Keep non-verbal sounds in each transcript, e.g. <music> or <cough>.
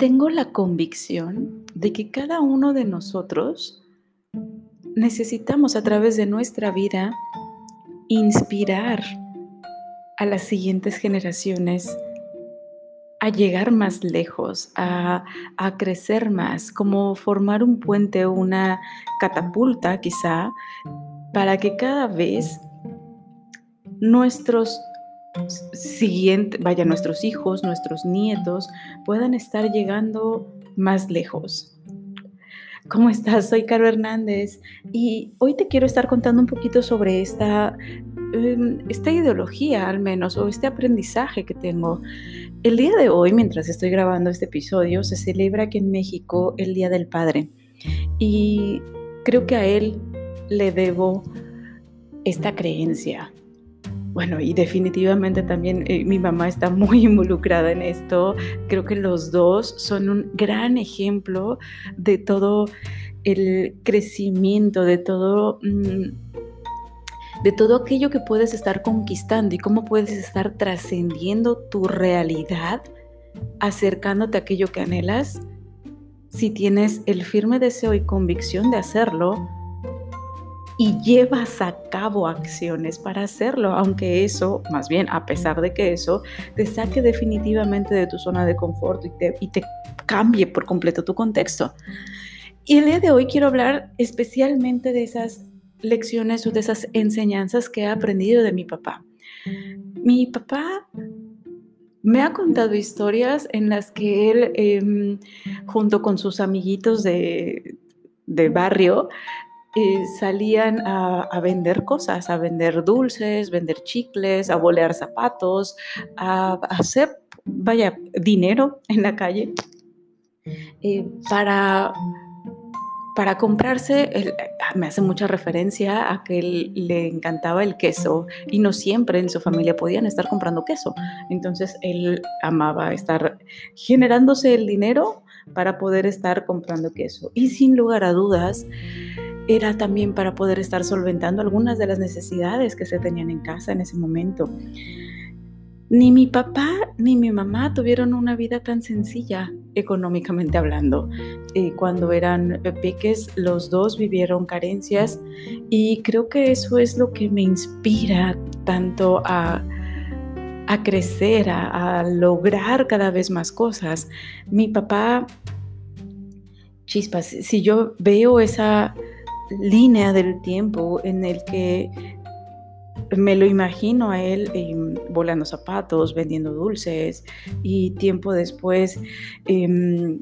tengo la convicción de que cada uno de nosotros necesitamos a través de nuestra vida inspirar a las siguientes generaciones a llegar más lejos, a, crecer más, como formar un puente, una catapulta quizá, para que cada vez nuestros siguientes, vaya, nuestros hijos, nuestros nietos puedan estar llegando más lejos. ¿Cómo estás? Soy Caro Hernández y hoy te quiero estar contando un poquito sobre esta, em, esta ideología al menos o este aprendizaje que tengo. El día de hoy, mientras estoy grabando este episodio, se celebra aquí en México el Día del Padre y creo que a él le debo esta creencia, bueno, y definitivamente también eh, mi mamá está muy <laughs> involucrada en esto. Creo que los dos son un gran ejemplo de todo el crecimiento, de todo, mm, de todo aquello que puedes estar conquistando y cómo puedes estar trascendiendo tu realidad, acercándote a aquello que anhelas. Si tienes el firme deseo y convicción de hacerlo, y llevas a cabo acciones para hacerlo, aunque eso, más bien a pesar de que eso, te saque definitivamente de tu zona de confort y te, cambie por completo tu contexto. Y el día de hoy quiero hablar especialmente de esas lecciones o de esas enseñanzas que he aprendido de mi papá. Mi papá me ha contado historias en las que él, em, junto con sus amiguitos de, de barrio, eh, salían a, vender cosas, a vender dulces, vender chicles, a bolear zapatos, a, hacer, vaya, dinero <laughs> en la calle eh, para, para comprarse, ah, me hace mucha referencia a que le encantaba el queso y no siempre en su familia podían estar comprando queso. Entonces él amaba estar generándose el dinero para poder estar comprando queso. Y sin lugar a dudas, era también para poder estar solventando algunas de las necesidades que se tenían en casa en ese momento. Ni mi papá ni mi mamá tuvieron una vida tan sencilla económicamente hablando. Eh, cuando eran peques, los dos vivieron carencias y creo que eso es lo que me inspira tanto a, crecer, a lograr cada vez más cosas. Mi papá, chispas, si yo veo esa línea del tiempo en el que me lo imagino a él em, volando zapatos, vendiendo dulces y tiempo después em,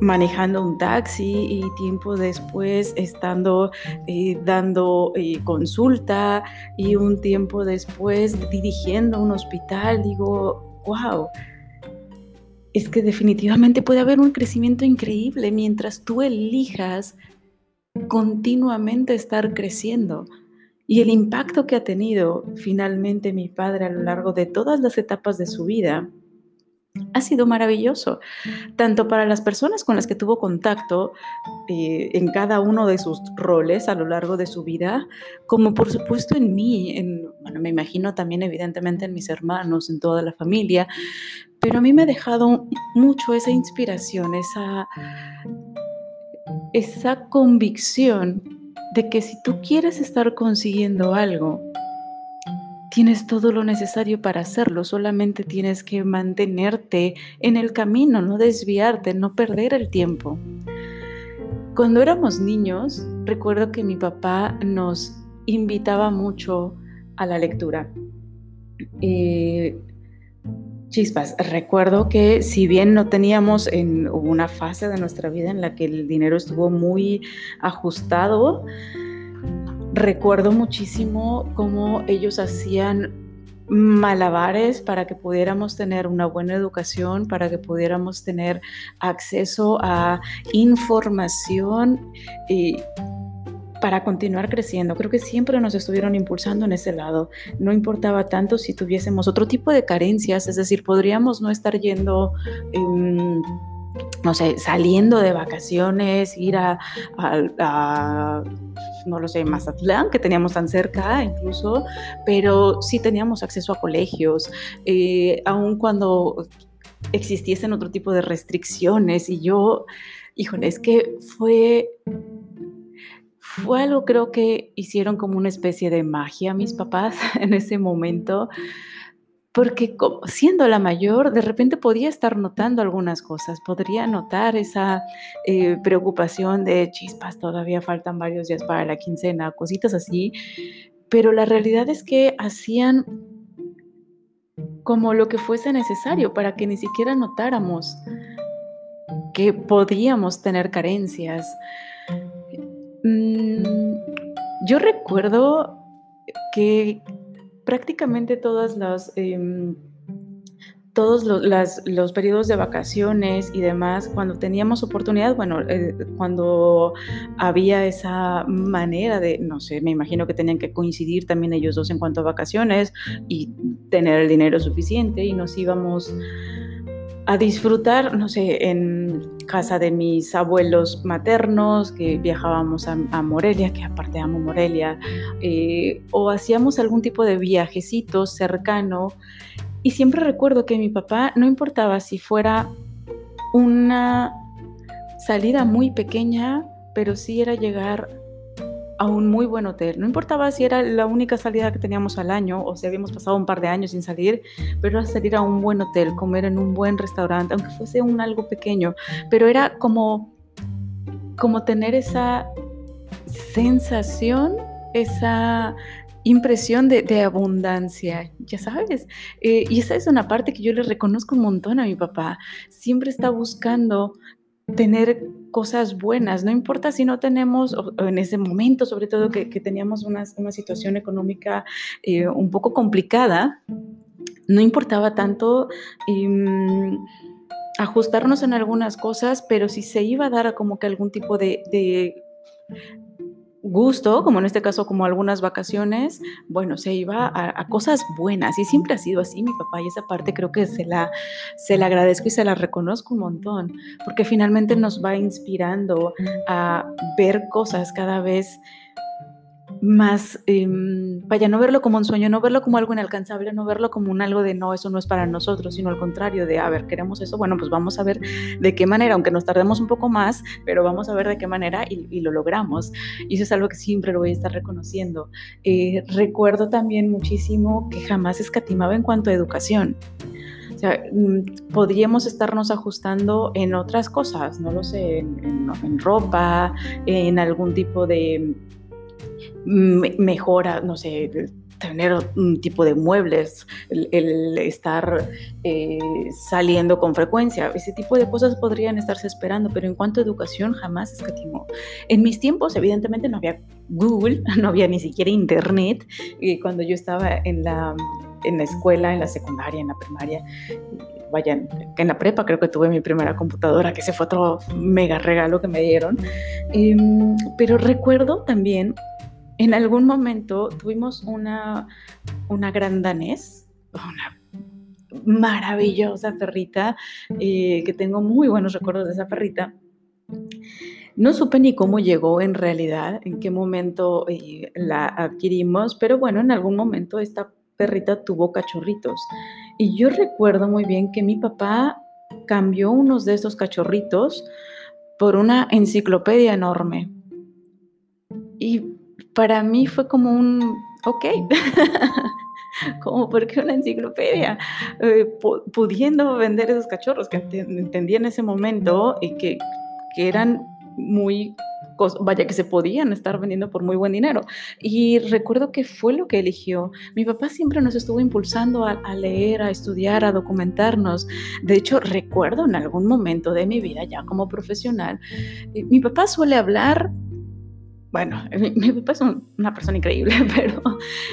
manejando un taxi y tiempo después estando eh, dando eh, consulta y un tiempo después dirigiendo un hospital. Digo, wow, es que definitivamente puede haber un crecimiento increíble mientras tú elijas continuamente estar creciendo. Y el impacto que ha tenido finalmente mi padre a lo largo de todas las etapas de su vida ha sido maravilloso, tanto para las personas con las que tuvo contacto eh, en cada uno de sus roles a lo largo de su vida, como por supuesto en mí, en, bueno, me imagino también evidentemente en mis hermanos, en toda la familia, pero a mí me ha dejado mucho esa inspiración, esa esa convicción de que si tú quieres estar consiguiendo algo, tienes todo lo necesario para hacerlo, solamente tienes que mantenerte en el camino, no desviarte, no perder el tiempo. Cuando éramos niños, recuerdo que mi papá nos invitaba mucho a la lectura. Eh, Chispas, recuerdo que si bien no teníamos en una fase de nuestra vida en la que el dinero estuvo muy ajustado, recuerdo muchísimo cómo ellos hacían malabares para que pudiéramos tener una buena educación, para que pudiéramos tener acceso a información y para continuar creciendo. Creo que siempre nos estuvieron impulsando en ese lado. No importaba tanto si tuviésemos otro tipo de carencias, es decir, podríamos no estar yendo... Em, no sé, saliendo de vacaciones, ir a, no lo sé, Mazatlán, que teníamos tan cerca incluso, pero sí teníamos acceso a colegios, eh, aun cuando existiesen otro tipo de restricciones y yo, híjole, es que fue fue algo creo que hicieron como una especie de magia mis papás <laughs> en ese momento, porque siendo la mayor, de repente podía estar notando algunas cosas, podría notar esa eh, preocupación de chispas, todavía faltan varios días para la quincena, cositas así, pero la realidad es que hacían como lo que fuese necesario para que ni siquiera notáramos que podíamos tener carencias. Mm, yo recuerdo que prácticamente todas las... Em, todos los, periodos de vacaciones y demás, cuando teníamos oportunidad, bueno, eh, cuando había esa manera de, no sé, me imagino que tenían que coincidir también ellos dos en cuanto a vacaciones y tener el dinero suficiente y nos íbamos a disfrutar, no sé, en casa de mis abuelos maternos, que viajábamos a, Morelia, que aparte amo Morelia, eh, o hacíamos algún tipo de viajecito cercano. Y siempre recuerdo que mi papá, no importaba si fuera una salida muy pequeña, pero sí era llegar a un muy buen hotel. No importaba si era la única salida que teníamos al año o si habíamos pasado un par de años sin salir, pero era salir a un buen hotel, comer en un buen restaurante, aunque fuese un algo pequeño, pero era como como tener esa sensación, esa impresión de, abundancia, ya sabes. Eh, y esa es una parte que yo le reconozco un montón a mi papá. Siempre está buscando tener cosas buenas, no importa si no tenemos, en ese momento sobre todo que, teníamos una, situación económica eh, un poco complicada, no importaba tanto em, ajustarnos en algunas cosas, pero si se iba a dar como que algún tipo de gusto, como en este caso como algunas vacaciones, bueno, se iba a, cosas buenas y siempre ha sido así mi papá y esa parte creo que se la, se la agradezco y se la reconozco un montón, porque finalmente nos va inspirando a ver cosas cada vez más, em, vaya, no verlo como un sueño, no verlo como algo inalcanzable, no verlo como un algo de no, eso no es para nosotros, sino al contrario, de, a ver, queremos eso, bueno, pues vamos a ver de qué manera, aunque nos tardemos un poco más, pero vamos a ver de qué manera y, lo logramos. Y eso es algo que siempre lo voy a estar reconociendo. Eh, recuerdo también muchísimo que jamás escatimaba en cuanto a educación. O sea, mm, podríamos estarnos ajustando en otras cosas, no lo sé, en ropa, en algún tipo de mejora, no sé, tener un tipo de muebles, el, estar eh, saliendo con frecuencia, ese tipo de cosas podrían estarse esperando, pero en cuanto a educación jamás escatimó. En mis tiempos, evidentemente, no había Google, <laughs> no había ni siquiera Internet, y cuando yo estaba en la, en la escuela, en la secundaria, en la primaria, vaya, en la prepa creo que tuve mi primera computadora, que ese fue otro mega regalo que me dieron, em, pero recuerdo también en algún momento tuvimos una, una gran danés, una maravillosa perrita, eh, que tengo muy buenos recuerdos de esa perrita. No supe ni cómo llegó en realidad, en qué momento eh, la adquirimos, pero bueno, en algún momento esta perrita tuvo cachorritos. Y yo recuerdo muy bien que mi papá cambió unos de esos cachorritos por una enciclopedia enorme. Y para mí fue como un, ok, <laughs> como porque una enciclopedia, eh, pudiendo vender esos cachorros que entendí en ese momento y que, eran muy vaya que se podían estar vendiendo por muy buen dinero. Y recuerdo que fue lo que eligió. Mi papá siempre nos estuvo impulsando a, a, leer, a estudiar, a documentarnos. De hecho, recuerdo en algún momento de mi vida ya como profesional, eh, mi papá suele hablar bueno, <laughs> mi, papá es una persona increíble, <laughs> pero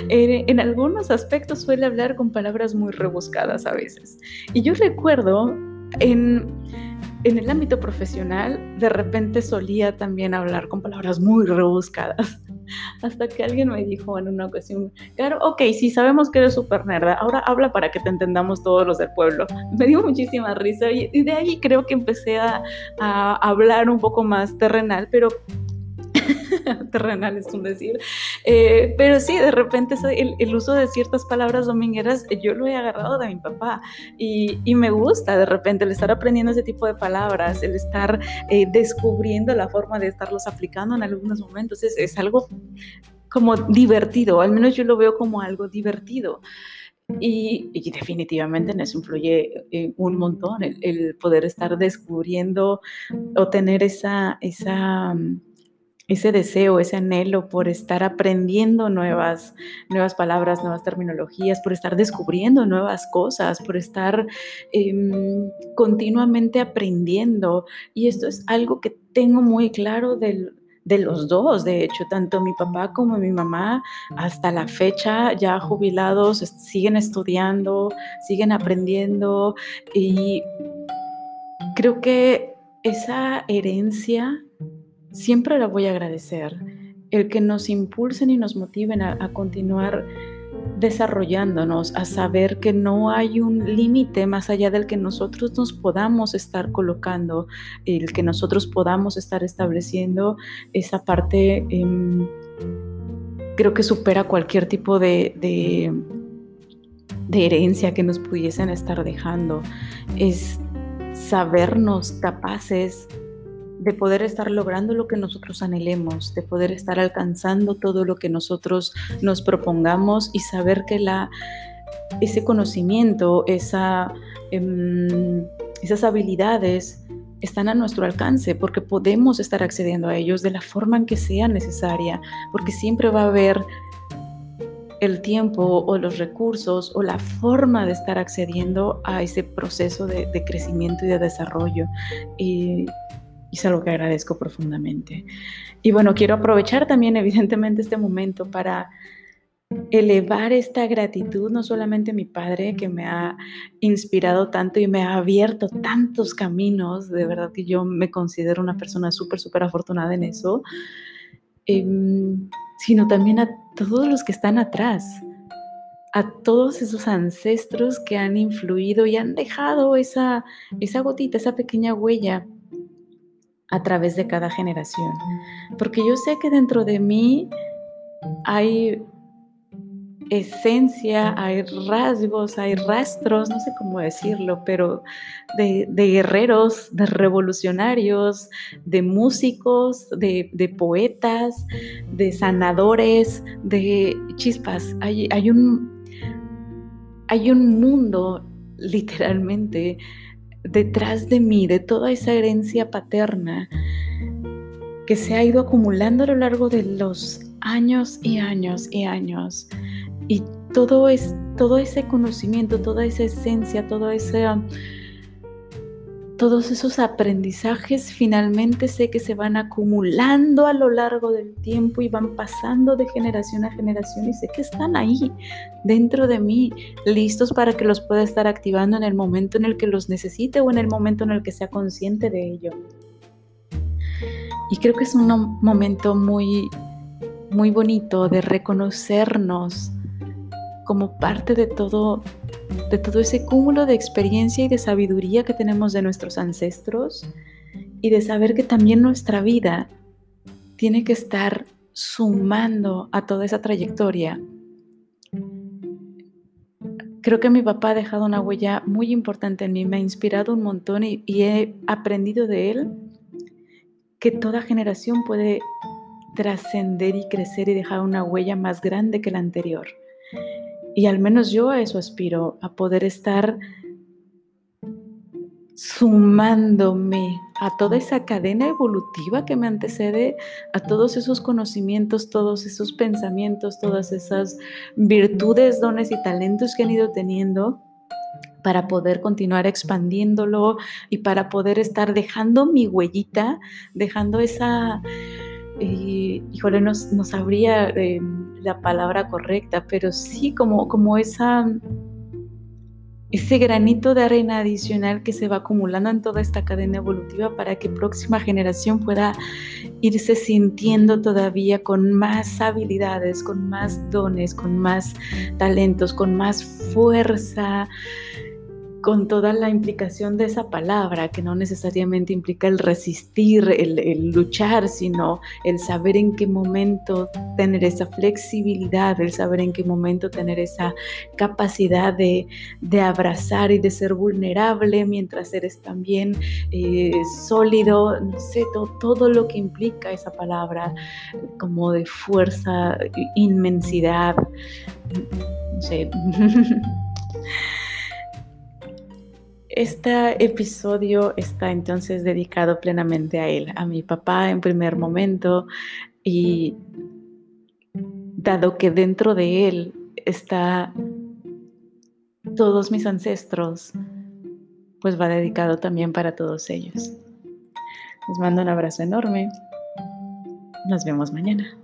en algunos aspectos suele hablar con palabras muy rebuscadas a veces. Y yo recuerdo en, en el ámbito profesional, de repente solía también hablar con palabras muy rebuscadas. <laughs> Hasta que alguien me dijo en una ocasión, claro, ok, sí, sabemos que eres súper nerda, ahora habla para que te entendamos todos los del pueblo. Me dio muchísima risa y, de ahí creo que empecé a, a hablar un poco más terrenal, pero <laughs> terrenal es un decir, eh, pero sí, de repente el, el, uso de ciertas palabras domingueras yo lo he agarrado de mi papá y, y, me gusta de repente el estar aprendiendo ese tipo de palabras, el estar eh, descubriendo la forma de estarlos aplicando en algunos momentos, es, es algo como divertido, al menos yo lo veo como algo divertido. Y, definitivamente en eso influye eh, un montón el, poder estar descubriendo o tener esa, esa, ese deseo, ese anhelo por estar aprendiendo nuevas, nuevas palabras, nuevas terminologías, por estar descubriendo nuevas cosas, por estar em, continuamente aprendiendo. Y esto es algo que tengo muy claro del, de los dos, de hecho, tanto mi papá como mi mamá, hasta la fecha, ya jubilados, siguen estudiando, siguen aprendiendo y creo que esa herencia siempre la voy a agradecer, el que nos impulsen y nos motiven a, continuar desarrollándonos, a saber que no hay un límite más allá del que nosotros nos podamos estar colocando, el que nosotros podamos estar estableciendo esa parte, em, creo que supera cualquier tipo de, de herencia que nos pudiesen estar dejando. Es sabernos capaces de poder estar logrando lo que nosotros anhelemos, de poder estar alcanzando todo lo que nosotros nos propongamos y saber que la, ese conocimiento, esa, em, esas habilidades están a nuestro alcance porque podemos estar accediendo a ellos de la forma en que sea necesaria, porque siempre va a haber el tiempo o los recursos o la forma de estar accediendo a ese proceso de, de crecimiento y de desarrollo. Y y es algo que agradezco profundamente. Y bueno, quiero aprovechar también <laughs> evidentemente este momento para elevar esta gratitud no solamente a mi padre que me ha inspirado tanto y me ha abierto tantos caminos, de verdad que yo me considero una persona súper, súper afortunada en eso, em, sino también a todos los que están atrás, a todos esos ancestros que han influido y han dejado esa, esa gotita, esa pequeña huella a través de cada generación. Porque yo sé que dentro de mí hay esencia, hay rasgos, hay rastros, no sé cómo decirlo, pero de, guerreros, de revolucionarios, de músicos, de, poetas, de sanadores, de chispas. Hay, un, hay un mundo literalmente detrás de mí, de toda esa herencia paterna que se ha ido acumulando a lo largo de los años y años y años. Y todo, es, todo ese conocimiento, toda esa esencia, todo ese todos esos aprendizajes finalmente sé que se van acumulando a lo largo del tiempo y van pasando de generación a generación y sé que están ahí dentro de mí, listos para que los pueda estar activando en el momento en el que los necesite o en el momento en el que sea consciente de ello. Y creo que es un momento muy muy bonito de reconocernos como parte de todo de todo ese cúmulo de experiencia y de sabiduría que tenemos de nuestros ancestros y de saber que también nuestra vida tiene que estar sumando a toda esa trayectoria. Creo que mi papá ha dejado una huella muy importante en mí, me ha inspirado un montón y, he aprendido de él que toda generación puede trascender y crecer y dejar una huella más grande que la anterior. Y al menos yo a eso aspiro, a poder estar sumándome a toda esa cadena evolutiva que me antecede, a todos esos conocimientos, todos esos pensamientos, todas esas virtudes, dones y talentos que han ido teniendo para poder continuar expandiéndolo y para poder estar dejando mi huellita, dejando esa, eh, híjole, no, sabría eh, la palabra correcta, pero sí como, como esa, ese granito de arena adicional que se va acumulando en toda esta cadena evolutiva para que próxima generación pueda irse sintiendo todavía con más habilidades, con más dones, con más talentos, con más fuerza, con toda la implicación de esa palabra, que no necesariamente implica el resistir, el, luchar, sino el saber en qué momento tener esa flexibilidad, el saber en qué momento tener esa capacidad de, abrazar y de ser vulnerable mientras eres también eh, sólido, no sé, todo lo que implica esa palabra como de fuerza, inmensidad, no sé. <laughs> Este episodio está entonces dedicado plenamente a él, a mi papá en primer momento y dado que dentro de él está todos mis ancestros, pues va dedicado también para todos ellos. Les mando un abrazo enorme. Nos vemos mañana.